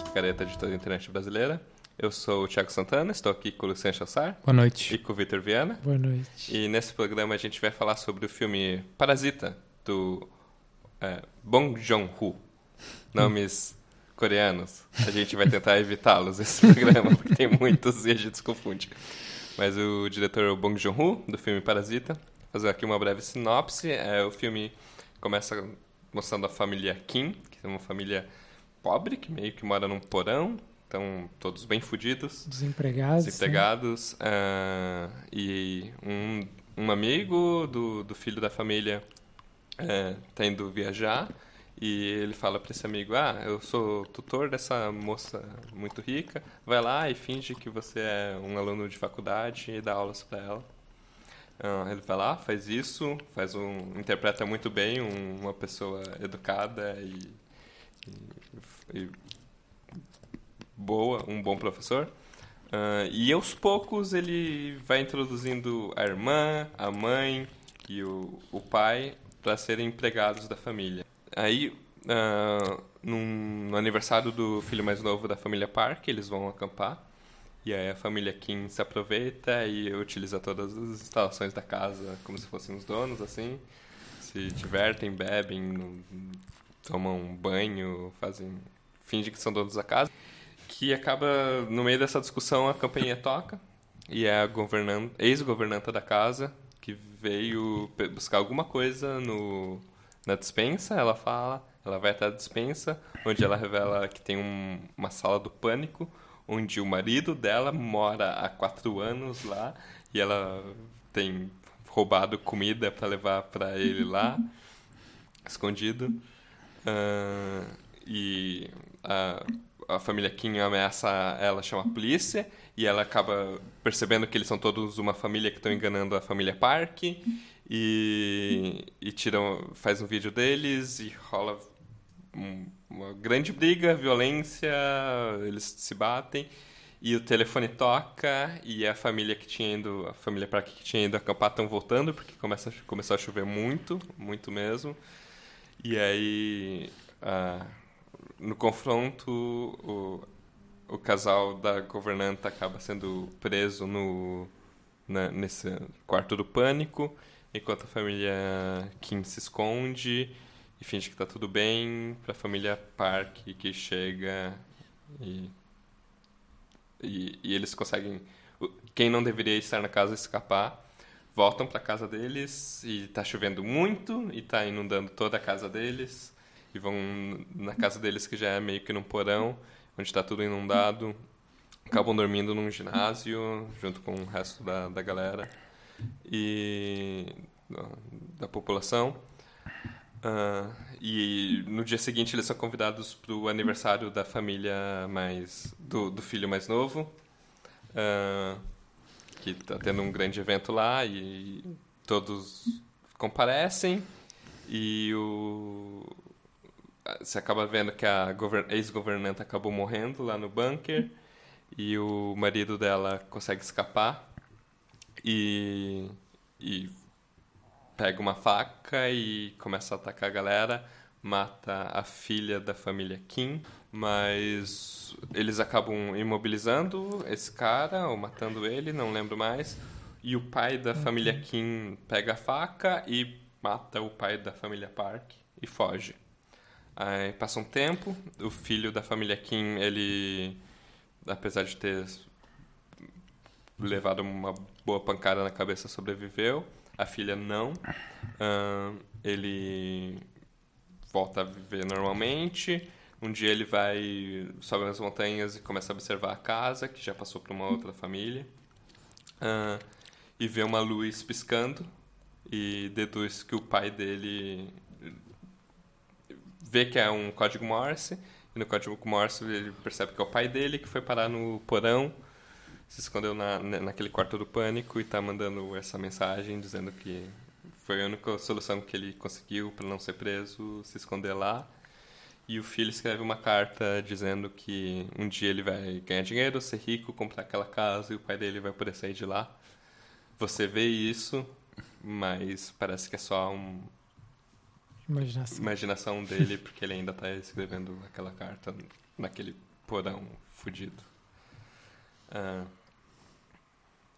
mais picareta de toda a internet brasileira. Eu sou o Thiago Santana, estou aqui com o Luciano Chassar. Boa noite. E com o Vitor Viana. Boa noite. E nesse programa a gente vai falar sobre o filme Parasita, do é, Bong Joon-ho. Nomes coreanos. A gente vai tentar evitá-los esse programa, porque tem muitos e a gente se confunde. Mas o diretor é Bong Joon-ho, do filme Parasita. Vou fazer aqui uma breve sinopse. É, o filme começa mostrando a família Kim, que é uma família pobre, que meio que mora num porão, estão todos bem fodidos. Desempregados. Desempregados. Uh, e um, um amigo do, do filho da família está é, indo viajar e ele fala para esse amigo: Ah, eu sou tutor dessa moça muito rica, vai lá e finge que você é um aluno de faculdade e dá aulas para ela. Uh, ele vai lá, faz isso, faz um, interpreta muito bem um, uma pessoa educada e, e, boa, um bom professor. Uh, e aos poucos ele vai introduzindo a irmã, a mãe e o, o pai para serem empregados da família. Aí, uh, num, no aniversário do filho mais novo da família Park, eles vão acampar. E aí a família Kim se aproveita e utiliza todas as instalações da casa como se fossem os donos, assim. Se divertem, bebem, tomam banho, fazem... fingem que são donos da casa que acaba, no meio dessa discussão, a campainha toca e é a ex-governanta da casa que veio buscar alguma coisa no, na dispensa. Ela fala, ela vai até a dispensa, onde ela revela que tem um, uma sala do pânico, onde o marido dela mora há quatro anos lá e ela tem roubado comida para levar para ele lá, escondido. Uh, e a a família Kim ameaça ela, chama a polícia, e ela acaba percebendo que eles são todos uma família que estão enganando a família Park, e, e tiram, faz um vídeo deles, e rola um, uma grande briga, violência, eles se batem, e o telefone toca, e a família que tinha ido, a família Park que tinha ido acampar estão voltando, porque começa, começou a chover muito, muito mesmo, e aí... Uh, no confronto, o, o casal da governanta acaba sendo preso no, na, nesse quarto do pânico, enquanto a família Kim se esconde e finge que está tudo bem, para a família Park que chega e, e, e, eles conseguem. Quem não deveria estar na casa escapar. Voltam para casa deles e está chovendo muito e está inundando toda a casa deles e vão na casa deles que já é meio que num porão, onde está tudo inundado. Acabam dormindo num ginásio junto com o resto da, da galera e da população. Uh, e no dia seguinte eles são convidados para o aniversário da família mais do, do filho mais novo, uh, que está tendo um grande evento lá e todos comparecem. E o, você acaba vendo que a ex-governanta acabou morrendo lá no bunker e o marido dela consegue escapar e, e pega uma faca e começa a atacar a galera, mata a filha da família Kim, mas eles acabam imobilizando esse cara ou matando ele, não lembro mais. E o pai da família Kim pega a faca e mata o pai da família Park e foge. Aí passa um tempo, o filho da família Kim, ele, apesar de ter levado uma boa pancada na cabeça, sobreviveu. A filha não. Uh, ele volta a viver normalmente. Um dia ele vai, sobe nas montanhas e começa a observar a casa, que já passou para uma outra família. Uh, e vê uma luz piscando e deduz que o pai dele vê que é um código Morse, e no código Morse ele percebe que é o pai dele que foi parar no porão, se escondeu na, naquele quarto do pânico e está mandando essa mensagem dizendo que foi a única solução que ele conseguiu para não ser preso, se esconder lá. E o filho escreve uma carta dizendo que um dia ele vai ganhar dinheiro, ser rico, comprar aquela casa e o pai dele vai poder sair de lá. Você vê isso, mas parece que é só um, Imaginação. imaginação dele, porque ele ainda tá escrevendo aquela carta naquele porão fudido. Ah,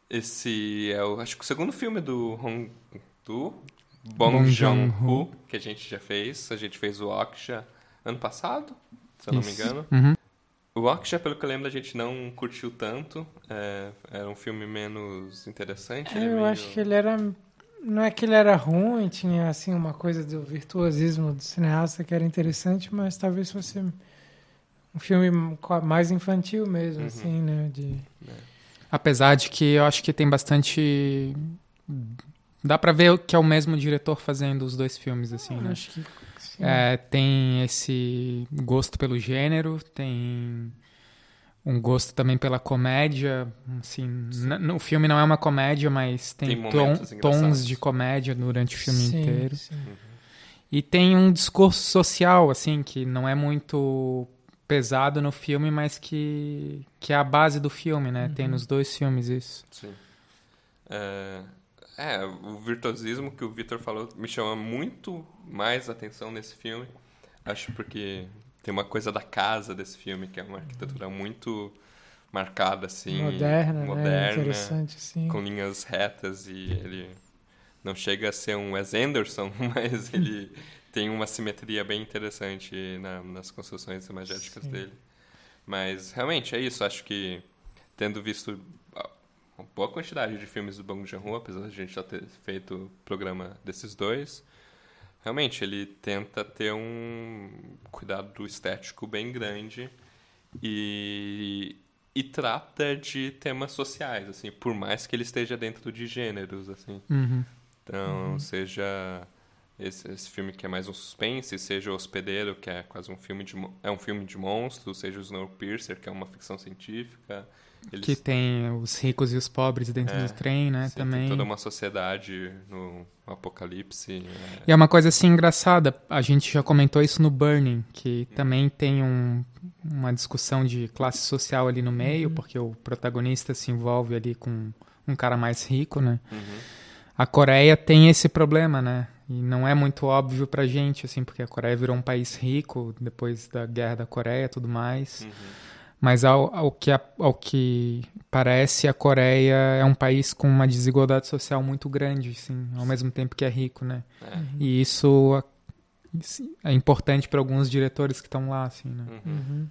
esse é o, acho que o segundo filme do Hong, do Bong, Joon-ho. que a gente já fez. A gente fez o Oksha ano passado, se eu não me engano. Uhum. O Oksha, pelo que eu lembro, a gente não curtiu tanto. É, era um filme menos interessante. é eu meio- acho que ele era. Não é que ele era ruim, tinha assim uma coisa do virtuosismo do cineasta que era interessante, mas talvez fosse um filme mais infantil mesmo, Uhum. assim, né? De... Apesar de que eu acho que tem bastante. Dá pra ver que é o mesmo diretor fazendo os dois filmes, assim, né? Acho que. É, tem esse gosto pelo gênero, tem um gosto também pela comédia, assim, no filme não é uma comédia, mas tem, Tem tons de comédia durante o filme Sim, inteiro. sim. E tem um discurso social, assim, que não é muito pesado no filme, mas que, que é a base do filme, né? Tem nos dois filmes isso. Sim. É, é, o virtuosismo que o Victor falou me chama muito mais atenção nesse filme. Acho porque tem uma coisa da casa desse filme, que é uma arquitetura muito marcada, assim. Moderna, né? moderna, Interessante, sim. com linhas retas e ele não chega a ser um Wes Anderson, mas ele tem uma simetria bem interessante na- nas construções imagéticas Sim. dele. Mas realmente é isso, acho que tendo visto uma boa quantidade de filmes do Bong Joon-ho, apesar de a gente já ter feito o programa desses dois, realmente ele tenta ter um cuidado estético bem grande e, e trata de temas sociais, assim, por mais que ele esteja dentro de gêneros, assim. Uhum. Então, seja esse, esse filme que é mais um suspense, seja o Hospedeiro, que é quase um filme de é um filme de monstros, seja o Snowpiercer, que é uma ficção científica. Eles Que tem os ricos e os pobres dentro É, do trem, né? sim, também. toda uma sociedade no apocalipse. é, E é uma coisa assim engraçada, a gente já comentou isso no Burning, que também tem um- uma discussão de classe social ali no meio, porque o protagonista se envolve ali com um cara mais rico, né? uhum, A Coreia tem esse problema, né? E não é muito óbvio pra gente, assim, porque a Coreia virou um país rico depois da guerra da Coreia e tudo mais. uhum, Mas ao, ao, que, a- ao que parece, a Coreia é um país com uma desigualdade social muito grande, assim, ao mesmo tempo que é rico, né? é, E isso é importante para alguns diretores que estão lá, assim, né? uhum. Uhum.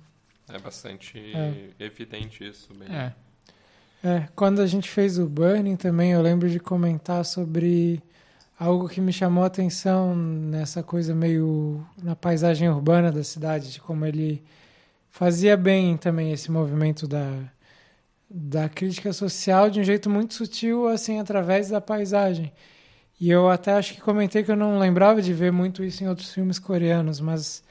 É bastante É. evidente isso. Bem. É. É, quando a gente fez o Burning também, eu lembro de comentar sobre algo que me chamou a atenção nessa coisa meio na paisagem urbana da cidade, de como ele fazia bem também esse movimento da, da crítica social de um jeito muito sutil, assim, através da paisagem. E eu até acho que comentei que eu não lembrava de ver muito isso em outros filmes coreanos, mas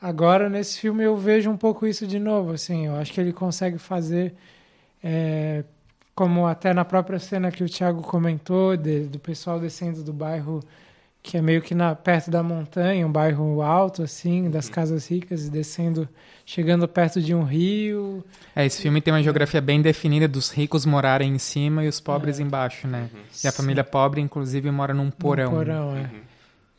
agora nesse filme eu vejo um pouco isso de novo, assim, eu acho que ele consegue fazer é, como até na própria cena que o Thiago comentou, de- do pessoal descendo do bairro que é meio que na, perto da montanha, um bairro alto, assim, das casas ricas, e descendo, chegando perto de um rio. É, esse filme tem uma geografia bem definida dos ricos morarem em cima e os pobres É. embaixo, né? Uhum, E a família pobre, inclusive, mora num porão. Um porão, é. uhum.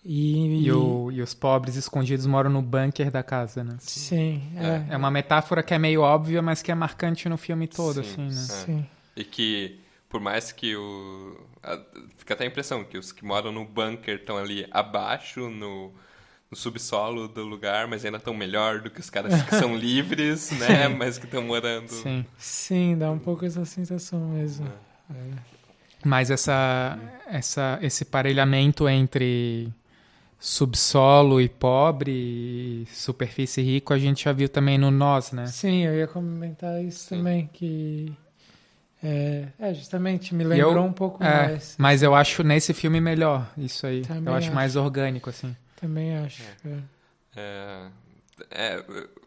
E, E, o- e os pobres escondidos moram no bunker da casa, né? Sim, é. É uma metáfora que é meio óbvia, mas que é marcante no filme todo, Sim, assim, né? Sim. E que, por mais que o. a- fica até a impressão que os que moram no bunker estão ali abaixo, no, no subsolo do lugar, mas ainda estão melhor do que os caras que são livres, né? Mas que estão morando. Sim. Sim, dá um pouco essa sensação mesmo. Mas essa, essa, esse parelhamento entre subsolo e pobre, e superfície e rico, a gente já viu também no Nós, né? Sim, eu ia comentar isso Sim. também, que. É, é, justamente, me lembrou eu- um pouco É, mais. mas eu acho nesse filme melhor isso aí. Também eu acho acho. mais orgânico, assim. Também acho. é. É, é,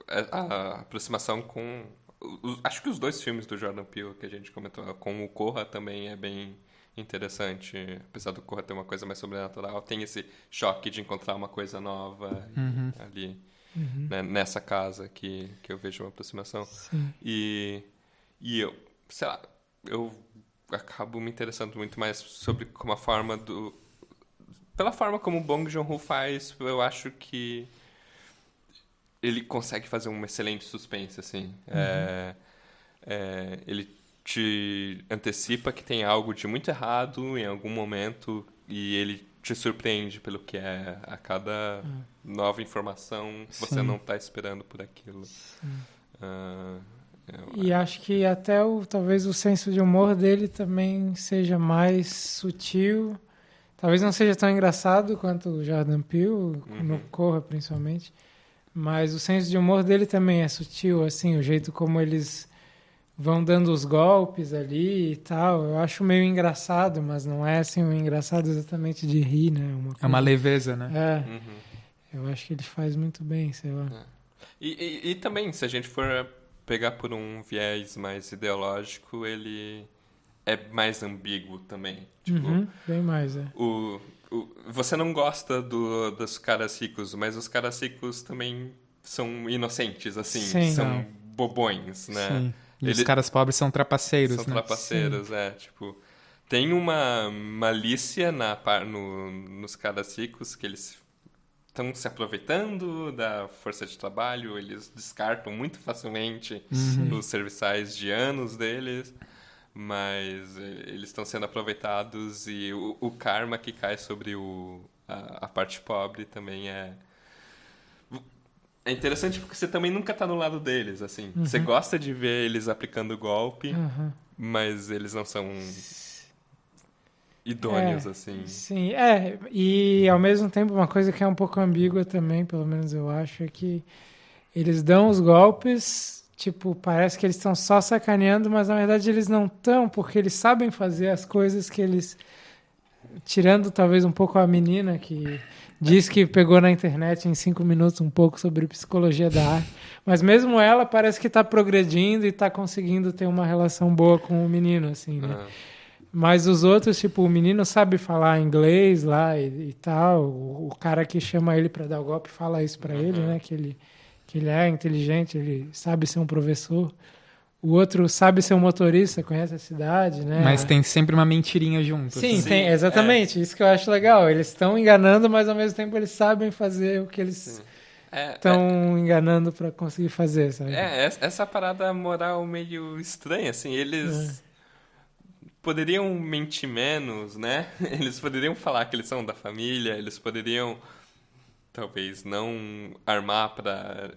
é, a aproximação com. o- acho que os dois filmes do Jordan Peele que a gente comentou, com o Corra também é bem interessante. Apesar do Corra ter uma coisa mais sobrenatural, tem esse choque de encontrar uma coisa nova Uhum. ali Uhum. né, nessa casa que, que eu vejo uma aproximação. Sim. E, e eu, sei lá, eu acabo me interessando muito mais sobre como a forma do pela forma como o Bong Joon-ho faz, eu acho que ele consegue fazer um excelente suspense, assim. Uhum. É, é, ele te antecipa que tem algo de muito errado em algum momento e ele te surpreende pelo que é a cada uhum. nova informação você Sim. não está esperando por aquilo uh, e acho que até o talvez o senso de humor dele também seja mais sutil talvez não seja tão engraçado quanto o Jordan Peele uhum. no Corra principalmente mas o senso de humor dele também é sutil assim o jeito como eles vão dando os golpes ali e tal. Eu acho meio engraçado, mas não é assim um engraçado exatamente de rir, né? Uma É uma leveza, né? É. Uhum. Eu acho que ele faz muito bem, sei lá. É. E, e, e, também, se a gente for pegar por um viés mais ideológico, ele é mais ambíguo também. Tipo, uhum, bem mais, é. O, o, você não gosta do, dos caras ricos, mas os caras ricos também são inocentes, assim. Sim, são não. bobões, né? Sim. E Ele... os caras pobres são trapaceiros, são né? trapaceiros, Sim. é. Tipo, tem uma malícia na, no, nos caras ricos que eles estão se aproveitando da força de trabalho, eles descartam muito facilmente uhum. os serviçais de anos deles, mas eles estão sendo aproveitados e o, o karma que cai sobre o, a, a parte pobre também é é interessante porque você também nunca tá no lado deles, assim. Uhum. Você gosta de ver eles aplicando golpe, uhum. mas eles não são idôneos, é, assim. Sim, é. E ao mesmo tempo, uma coisa que é um pouco ambígua também, pelo menos eu acho, é que eles dão os golpes, tipo, parece que eles estão só sacaneando, mas na verdade eles não estão, porque eles sabem fazer as coisas que eles. Tirando talvez um pouco a menina que Diz que pegou na internet em cinco minutos um pouco sobre psicologia da arte. Mas mesmo ela parece que está progredindo e está conseguindo ter uma relação boa com o menino, assim, né? Uhum. Mas os outros, tipo, o menino sabe falar inglês lá e, e tal. O, o, cara que chama ele para dar o golpe fala isso para uhum. ele, né? Que ele, que ele é inteligente, ele sabe ser um professor. O outro sabe ser um motorista, conhece a cidade, né? Mas tem sempre uma mentirinha junto. Sim, assim. tem, exatamente. É. Isso que eu acho legal. Eles estão enganando, mas ao mesmo tempo eles sabem fazer o que eles estão é, é, enganando para conseguir fazer, sabe? É, essa parada moral meio estranha, assim. Eles é. Poderiam mentir menos, né? Eles poderiam falar que eles são da família, eles poderiam talvez não armar para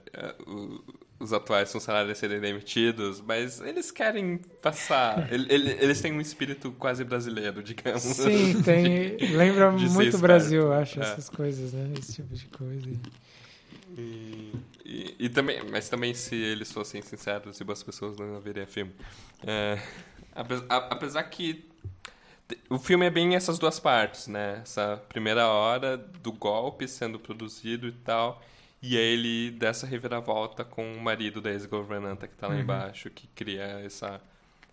uh, os atuais funcionários serem demitidos, mas eles querem passar. eles têm um espírito quase brasileiro, digamos. Sim, tem. De, lembra de muito Brasil, eu acho, é. essas coisas, né? Esse tipo de coisa. E, e, e, também, mas também se eles fossem sinceros e boas pessoas não haveria filme. É, apesar que o filme é bem essas duas partes, né? Essa primeira hora do golpe sendo produzido e tal e aí ele dessa reviravolta com o marido da ex-governanta que está lá uhum. embaixo, que cria esse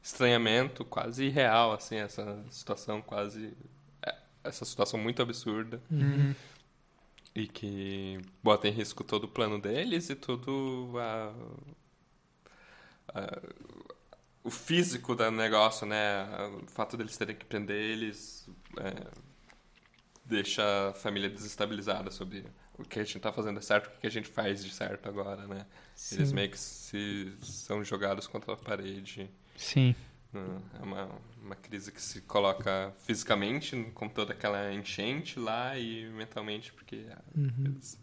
estranhamento quase irreal, assim, essa situação quase... É, essa situação muito absurda. Uhum. E que bota em risco todo o plano deles e todo a, a, o físico do negócio, né? O fato deles terem que prender eles é, deixa a família desestabilizada sobre o que a gente está fazendo é certo, o que a gente faz de certo agora, né? Sim. Eles meio que se, são jogados contra a parede. Sim. É uma, uma crise que se coloca fisicamente, com toda aquela enchente lá, e mentalmente, porque uhum. eles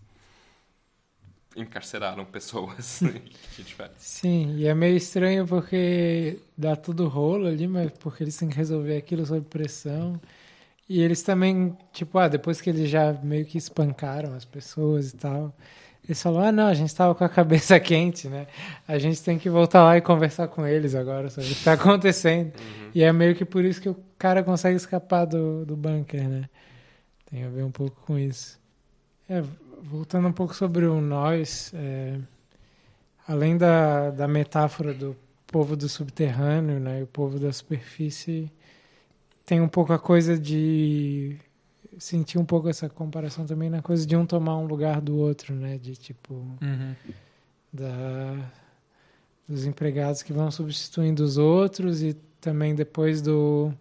encarceraram pessoas. Sim, e é meio estranho porque dá tudo rolo ali, mas porque eles têm que resolver aquilo sob pressão. E eles também, tipo, ah, depois que eles já meio que espancaram as pessoas e tal, eles falaram, ah, não, a gente estava com a cabeça quente, né? A gente tem que voltar lá e conversar com eles agora sobre o que está acontecendo. Uhum. E é meio que por isso que o cara consegue escapar do, do bunker, né? Tem a ver um pouco com isso. É, voltando um pouco sobre o nós, é, além da, da metáfora do povo do subterrâneo, né, e o povo da superfície, tem um pouco a coisa de sentir um pouco essa comparação também na coisa de um tomar um lugar do outro, né? De tipo uhum. da dos empregados que vão substituindo os outros e também depois do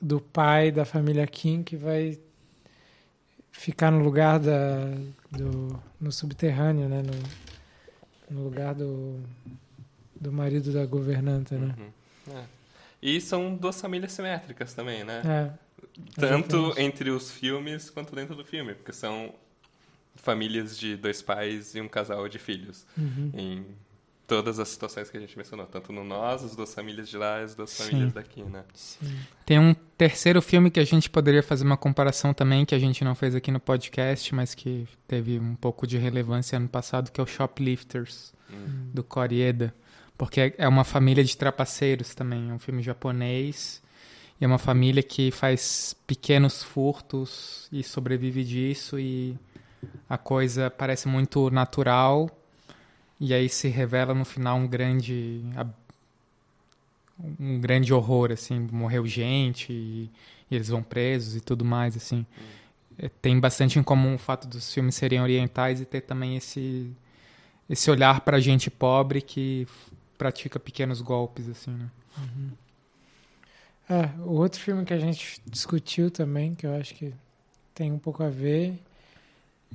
do pai da família Kim que vai ficar no lugar da, do, no subterrâneo, né? No, no lugar do, do marido da governanta, né? Uhum. É. E são duas famílias simétricas também, né? É, Tanto entre os filmes quanto dentro do filme, porque são famílias de dois pais e um casal de filhos. uhum. Em todas as situações que a gente mencionou, tanto no Nós, as duas famílias de lá e as duas Sim. famílias daqui, né? Sim. Tem um terceiro filme que a gente poderia fazer uma comparação também, que a gente não fez aqui no podcast, mas que teve um pouco de relevância ano passado, que é o Shoplifters, Hum. do Korieda. Porque é uma família de trapaceiros também, é um filme japonês. E é uma família que faz pequenos furtos e sobrevive disso e a coisa parece muito natural. E aí se revela no final um grande um grande horror assim, morreu gente e, e eles vão presos e tudo mais assim. É, Tem bastante em comum o fato dos filmes serem orientais e ter também esse esse olhar para gente pobre que pratica pequenos golpes assim, né? É, o outro filme que a gente discutiu também, que eu acho que tem um pouco a ver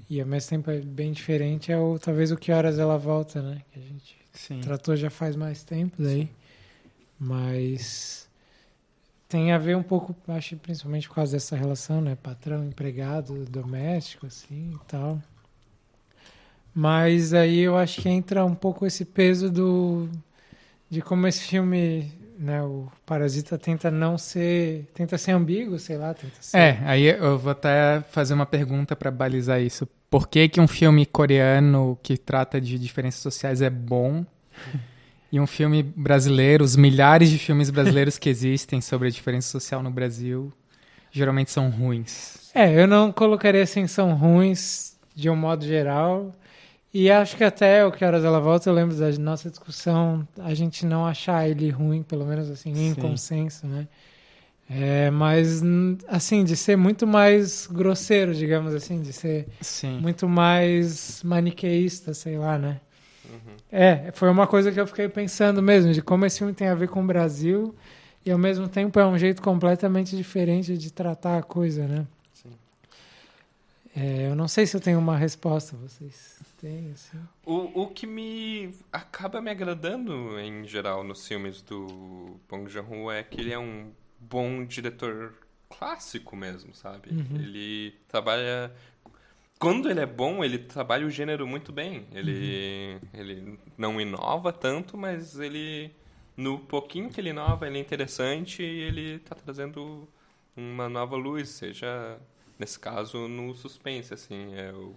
e ao mesmo tempo é bem diferente, é o talvez o Que Horas Ela Volta, né? Que a gente Sim. tratou já faz mais tempo daí. Mas tem a ver um pouco, acho principalmente por causa dessa relação, né? Patrão, empregado, doméstico, assim e tal. Mas aí eu acho que entra um pouco esse peso do de como esse filme, né, o Parasita tenta não ser, tenta ser ambíguo, sei lá, tenta ser. É, aí eu vou até fazer uma pergunta para balizar isso. Por que, que um filme coreano que trata de diferenças sociais é bom e um filme brasileiro, os milhares de filmes brasileiros que existem sobre a diferença social no Brasil, geralmente são ruins? É, eu não colocaria assim, são ruins de um modo geral. E acho que até o Que Horas Ela Volta, eu lembro da nossa discussão, a gente não achar ele ruim, pelo menos assim, em Sim. consenso, né? É, mas, assim, de ser muito mais grosseiro, digamos assim, de ser Sim. muito mais maniqueísta, sei lá, né? Uhum. É, foi uma coisa que eu fiquei pensando mesmo, de como esse filme tem a ver com o Brasil e ao mesmo tempo é um jeito completamente diferente de tratar a coisa, né? Sim. É, eu não sei se eu tenho uma resposta, vocês têm, assim? O, o que me acaba me agradando em geral nos filmes do Bong Joon-ho é que ele é um bom diretor clássico mesmo, sabe? Uhum. Ele trabalha quando ele é bom, ele trabalha o gênero muito bem. Ele ele não inova tanto, mas ele no pouquinho que ele inova, ele é interessante e ele tá trazendo uma nova luz, seja nesse caso no suspense assim, é o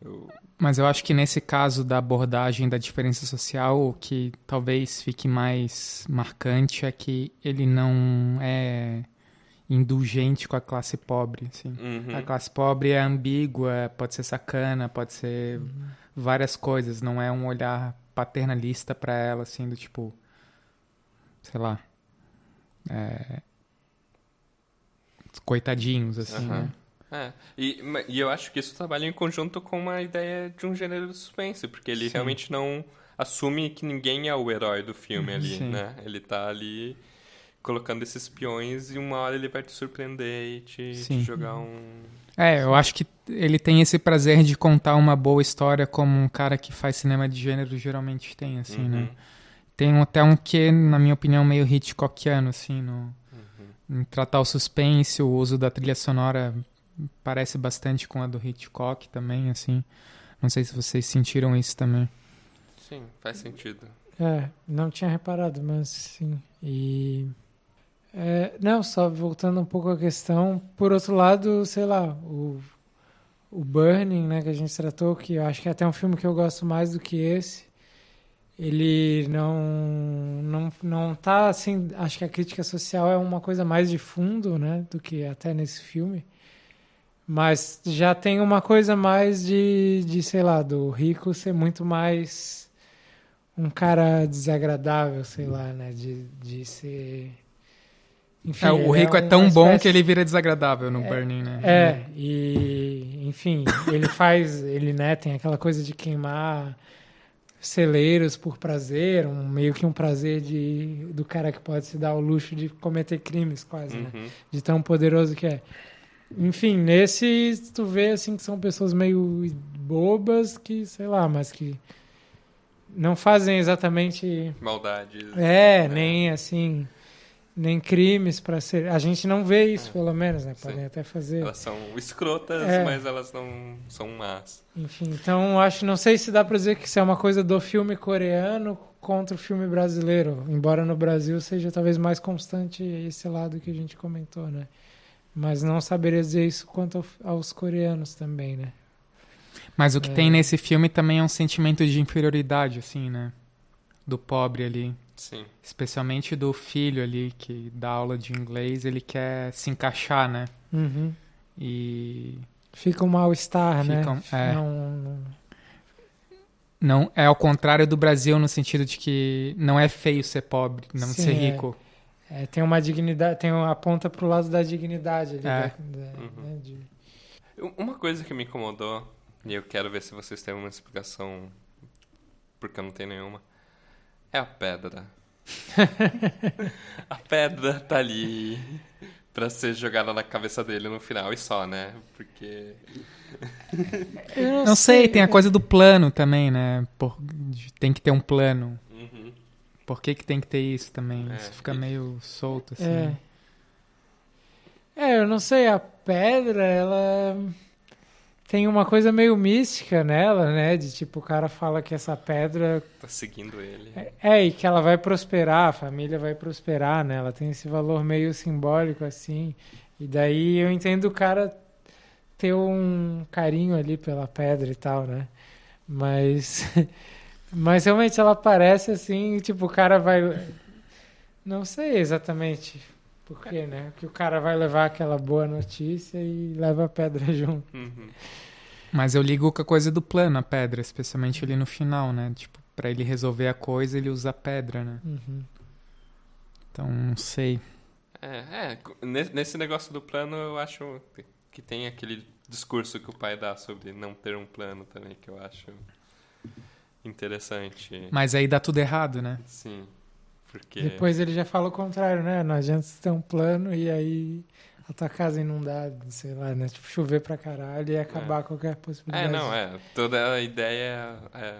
eu, Mas eu acho que nesse caso da abordagem da diferença social, o que talvez fique mais marcante é que ele não é indulgente com a classe pobre, assim. Uhum. A classe pobre é ambígua, pode ser sacana, pode ser várias coisas, não é um olhar paternalista pra ela, assim, do tipo, sei lá, é, coitadinhos, assim, Aham. né? É, e, e eu acho que isso trabalha em conjunto com uma ideia de um gênero de suspense, porque ele Sim. realmente não assume que ninguém é o herói do filme ali, Sim. né? Ele tá ali colocando esses peões e uma hora ele vai te surpreender e te, te jogar um... É, eu acho que ele tem esse prazer de contar uma boa história como um cara que faz cinema de gênero geralmente tem, assim, Uhum, né? Tem até um que, na minha opinião, meio Hitchcockiano, assim, no, uhum. em tratar o suspense, o uso da trilha sonora parece bastante com a do Hitchcock também, assim. Não sei se vocês sentiram isso também. Sim, faz sentido. É, não tinha reparado, mas sim. E. é, não, só voltando um pouco à questão. Por outro lado, sei lá, o, o Burning, né, que a gente tratou, que eu acho que é até um filme que eu gosto mais do que esse. Ele não, não, não tá assim. Acho que a crítica social é uma coisa mais de fundo, né, do que até nesse filme. Mas já tem uma coisa mais de, de sei lá, do rico ser muito mais um cara desagradável, sei lá, né? De, de ser. Enfim, É, o ele rico é, uma tão bom espécie- que ele vira desagradável no Burning, né? É, e enfim, ele faz, ele né, tem aquela coisa de queimar celeiros por prazer, um meio que um prazer de do cara que pode se dar o luxo de cometer crimes quase, né? Uhum. De tão poderoso que é. Enfim, nesse tu vê assim que são pessoas meio bobas que, sei lá, mas que não fazem exatamente Maldades. é, né? nem assim, nem crimes para ser. A gente não vê isso, pelo menos, né? Podem Sim. até fazer. Elas são escrotas, É. mas elas não são más. Enfim, então acho, não sei se dá pra dizer que isso é uma coisa do filme coreano contra o filme brasileiro, embora no Brasil seja talvez mais constante esse lado que a gente comentou, né? Mas não saberia dizer isso quanto ao- aos coreanos também, né? Mas o que É. tem nesse filme também é um sentimento de inferioridade, assim, né? Do pobre ali. Sim. Especialmente do filho ali que dá aula de inglês, ele quer se encaixar, né? Uhum. E Fica um mal-estar, né? Fica um- é. Não, não- não é ao contrário do Brasil no sentido de que não é feio ser pobre, não Sim, ser é. rico. é, tem uma dignidade, tem uma ponta pro lado da dignidade ali. É. da- da- Uhum. né, de- Uma coisa que me incomodou, e eu quero ver se vocês têm uma explicação, porque eu não tenho nenhuma, é a pedra. a pedra tá ali pra ser jogada na cabeça dele no final e só, né? Porque. Eu Não sei, tem a coisa do plano também, né? Por- tem que ter um plano. Uhum. Por que, que tem que ter isso também? É, Isso fica e- meio solto, assim. É. É, eu não sei, a pedra, ela tem uma coisa meio mística nela, né? De tipo, o cara fala que essa pedra Tá seguindo ele. é e que ela vai prosperar, a família vai prosperar, né? Ela tem esse valor meio simbólico assim. E daí eu entendo o cara ter um carinho ali pela pedra e tal, né? Mas mas realmente ela parece assim, tipo, o cara vai não sei exatamente por quê, né? Que o cara vai levar aquela boa notícia e leva a pedra junto. Uhum. Mas eu ligo com a coisa do plano, a pedra, especialmente ali no final, né? Tipo, pra ele resolver a coisa, ele usa a pedra, né? Uhum. Então, não sei. É, é, ne- nesse negócio do plano eu acho que tem aquele discurso que o pai dá sobre não ter um plano também, que eu acho interessante. Mas aí dá tudo errado, né? Sim, porque... Depois ele já fala o contrário, né? Não adianta você ter um plano e aí a tua casa inundar, sei lá, né? Tipo, chover pra caralho e acabar qualquer É, possibilidade. não, é. Toda a ideia é.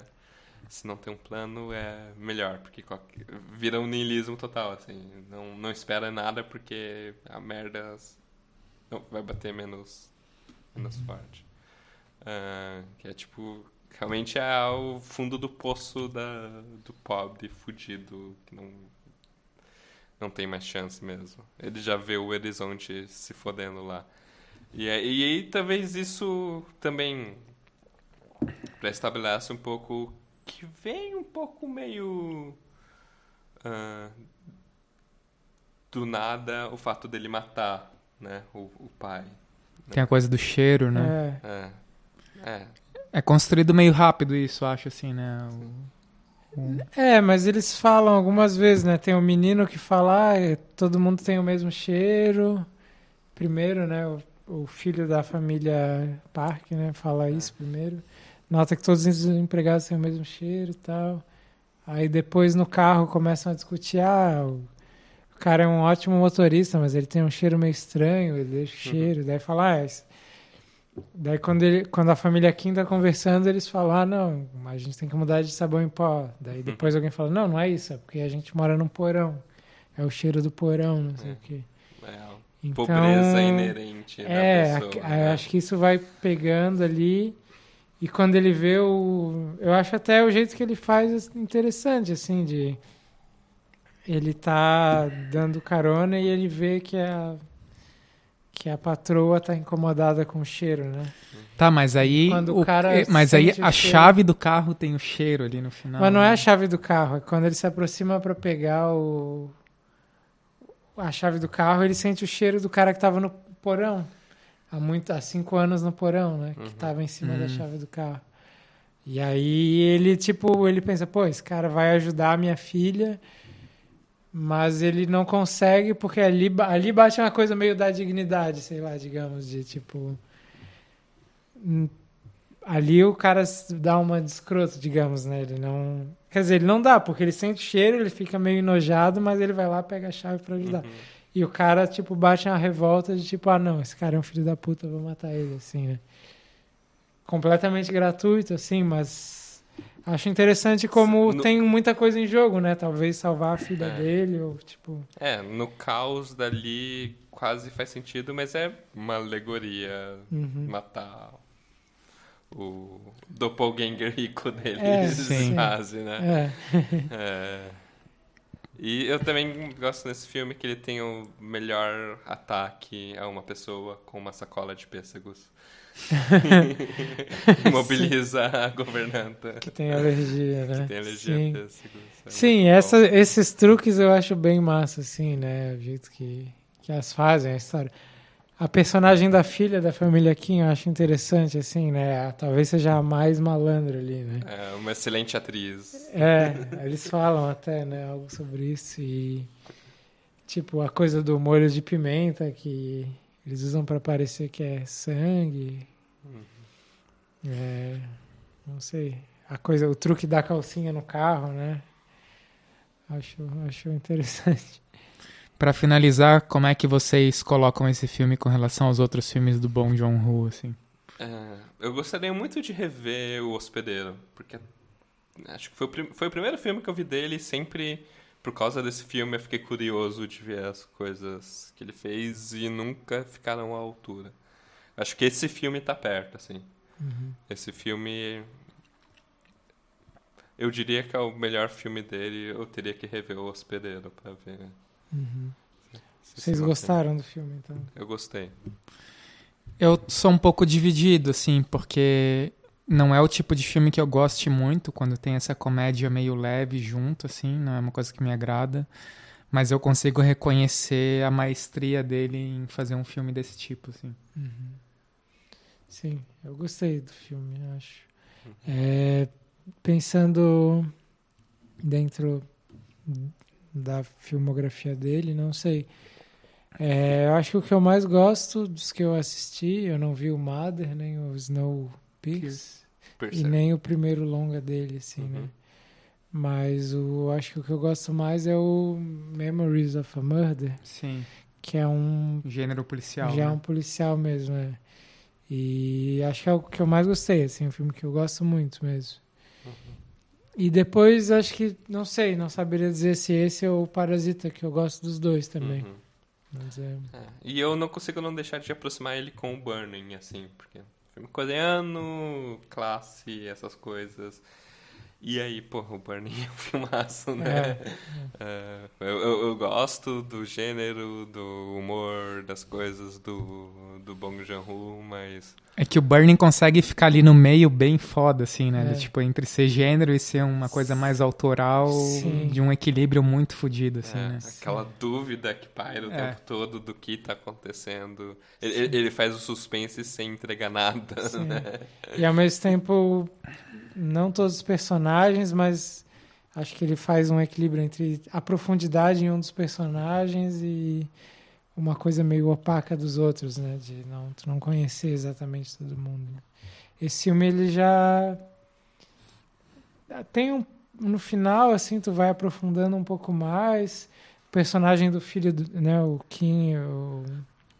Se não tem um plano, é melhor, porque qualquer- vira um niilismo total, assim. Não, não espera nada porque a merda não, vai bater menos, menos forte. Ah, que é tipo. Realmente é o fundo do poço da, do pobre fudido, que não, não tem mais chance mesmo. Ele já vê o horizonte se fodendo lá. E, aí- e aí talvez isso também para estabelecer um pouco que vem um pouco meio ah, do nada o fato dele matar, né, o, o pai. Tem a coisa do cheiro, né? É. É, é, É, construído meio rápido isso, acho, assim, né? O- o- É, mas eles falam algumas vezes, né? Tem o menino que fala, ah, é, todo mundo tem o mesmo cheiro. Primeiro, né? O, o filho da família Park, né? Fala isso primeiro. Nota que todos os empregados têm o mesmo cheiro e tal. Aí depois no carro começam a discutir, ah, o, cara é um ótimo motorista, mas ele tem um cheiro meio estranho, ele deixa o Uhum. cheiro. Daí fala, ah, esse- Daí quando, ele, quando a família Kim tá conversando, eles falam, ah, não, a gente tem que mudar de sabão em pó. Daí depois alguém fala, não, não é isso, é porque a gente mora num porão. É o cheiro do porão, não sei É. o quê. é Então, pobreza inerente é, da pessoa. né? eu acho que isso vai pegando ali. E quando ele vê o. Eu acho até o jeito que ele faz interessante, assim, de. Ele tá dando carona e ele vê que a. Que a patroa tá incomodada com o cheiro, né? Tá, mas aí. Quando o o- cara é, mas aí a cheiro- chave do carro tem o cheiro ali no final. Mas não é né? a chave do carro, é quando ele se aproxima pra pegar o. A chave do carro, ele sente o cheiro do cara que tava no porão. Há, muito, há cinco anos no porão, né? Que Uhum. tava em cima da Hum. chave do carro. E aí ele, tipo, ele pensa, pô, esse cara vai ajudar a minha filha, mas ele não consegue, porque ali, ali bate uma coisa meio da dignidade, sei lá, digamos, de tipo. Ali o cara dá uma de escroto, digamos, né? Ele não. Quer dizer, ele não dá, porque ele sente o cheiro, ele fica meio enojado, mas ele vai lá, pega a chave pra ajudar. Uhum. E o cara, tipo, bate uma revolta de tipo, ah, não, esse cara é um filho da puta, vou matar ele, assim, né? Completamente gratuito, assim, mas acho interessante como No- tem muita coisa em jogo, né? Talvez salvar a filha É. dele, ou tipo. É, no caos dali quase faz sentido, mas é uma alegoria Uhum. matar o doppelganger rico deles, É, sim. quase, né? É. É. E eu também gosto nesse filme que ele tem o melhor ataque a uma pessoa com uma sacola de pêssegos. Mobiliza a governanta. Que tem alergia, né? Tem alergia Sim. É Sim, bom. essa, esses truques eu acho bem massa, assim, né? O jeito que, que as fazem, a história. A personagem da filha da família Kim eu acho interessante, assim, né? Talvez seja a mais malandra ali, né? É uma excelente atriz. É, eles falam até, né? Algo sobre isso e... Tipo, a coisa do molho de pimenta que eles usam pra parecer que é sangue. É, não sei. A coisa, o truque da calcinha no carro, né? Acho, acho interessante. Pra finalizar, como é que vocês colocam esse filme com relação aos outros filmes do Bong Joon-ho, assim? É, eu gostaria muito de rever O Hospedeiro, porque acho que foi o, prim- foi o primeiro filme que eu vi dele e sempre, por causa desse filme, eu fiquei curioso de ver as coisas que ele fez e nunca ficaram à altura. Acho que esse filme tá perto, assim. Esse filme. Eu diria que é o melhor filme dele, eu teria que rever O Hospedeiro pra ver. se Vocês esse gostaram do filme, então? Eu gostei. Eu sou um pouco dividido, assim, porque não é o tipo de filme que eu goste muito, quando tem essa comédia meio leve junto, assim, não é uma coisa que me agrada. Mas eu consigo reconhecer a maestria dele em fazer um filme desse tipo, assim. Sim, eu gostei do filme, acho. É, pensando dentro da filmografia dele, não sei. É, eu acho que o que eu mais gosto dos que eu assisti, eu não vi o Mother, nem o Snow Peaks, e nem o primeiro longa dele, assim, Uhum. né? Mas o, acho que o que eu gosto mais é o Memories of a Murder, Sim. que é um Gênero policial. já é né? um policial mesmo, é. E acho que é o que eu mais gostei, assim, um filme que eu gosto muito mesmo. E depois acho que, não sei, não saberia dizer se esse ou o Parasita, que eu gosto dos dois também. Uhum. Mas é. É, E eu não consigo não deixar de aproximar ele com o Burning, assim, porque filme coreano, classe, essas coisas. E aí, pô, o Burning é um filmaço, né? É, eu, eu, eu gosto do gênero, do humor, das coisas do, do Bong Joon-ho, mas... É que o Burning consegue ficar ali no meio bem foda, assim, né? É. De, tipo, entre ser gênero e ser uma coisa mais autoral, Sim. de um equilíbrio muito fodido, assim, é, né? aquela dúvida que paira o É. tempo todo do que tá acontecendo. Ele, ele- ele faz o suspense sem entregar nada, Sim. né? E ao mesmo tempo, não todos os personagens, mas acho que ele faz um equilíbrio entre a profundidade em um dos personagens e uma coisa meio opaca dos outros, né? De não, tu não conhecer exatamente todo mundo. Esse filme, ele já tem um no final assim tu vai aprofundando um pouco mais o personagem do filho do, né o Kim o,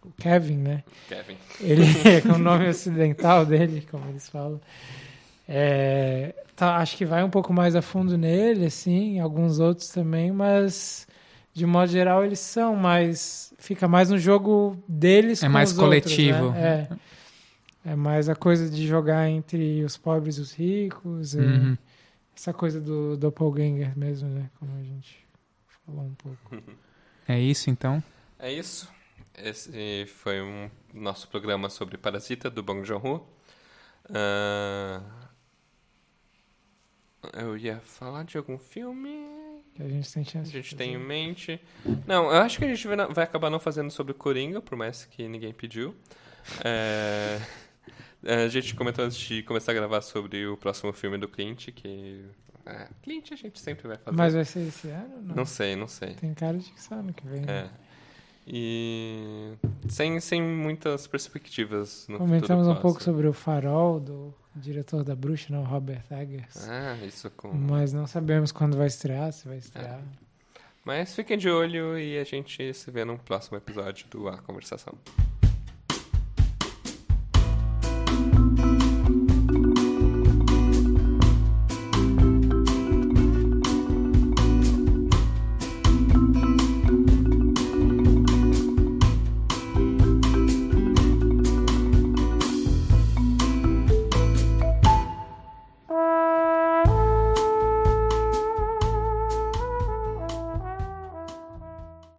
o Kevin né Kevin. ele é com o nome ocidental dele, como eles falam. É, tá, acho que vai um pouco mais a fundo nele, assim, alguns outros também, mas de modo geral eles são mais. Fica mais no jogo deles É com mais os outros, coletivo. né? É. É mais a coisa de jogar entre os pobres e os ricos, é, Uhum. essa coisa do doppelganger mesmo, né? Como a gente falou um pouco. É isso, então? É isso. Esse foi um nosso programa sobre Parasita do Bong Joon-ho. Ah, eu ia falar de algum filme Que a gente tem chance a gente tem em mente. Não, eu acho que a gente vai, acabar não fazendo sobre Coringa, por mais que ninguém pediu. É, a gente comentou antes de começar a gravar sobre o próximo filme do Clint, que... É, Clint a gente sempre vai fazer. Mas vai ser esse ano? Não. Não sei, não sei. Tem cara de que só ano que vem. né? É. E sem, sem muitas perspectivas no Comentamos um pouco sobre o Farol, do diretor da Bruxa, não, Robert Eggers. Ah, isso com... Mas não sabemos quando vai estrear, se vai estrear. Mas fiquem de olho e a gente se vê no próximo episódio do A Conversação.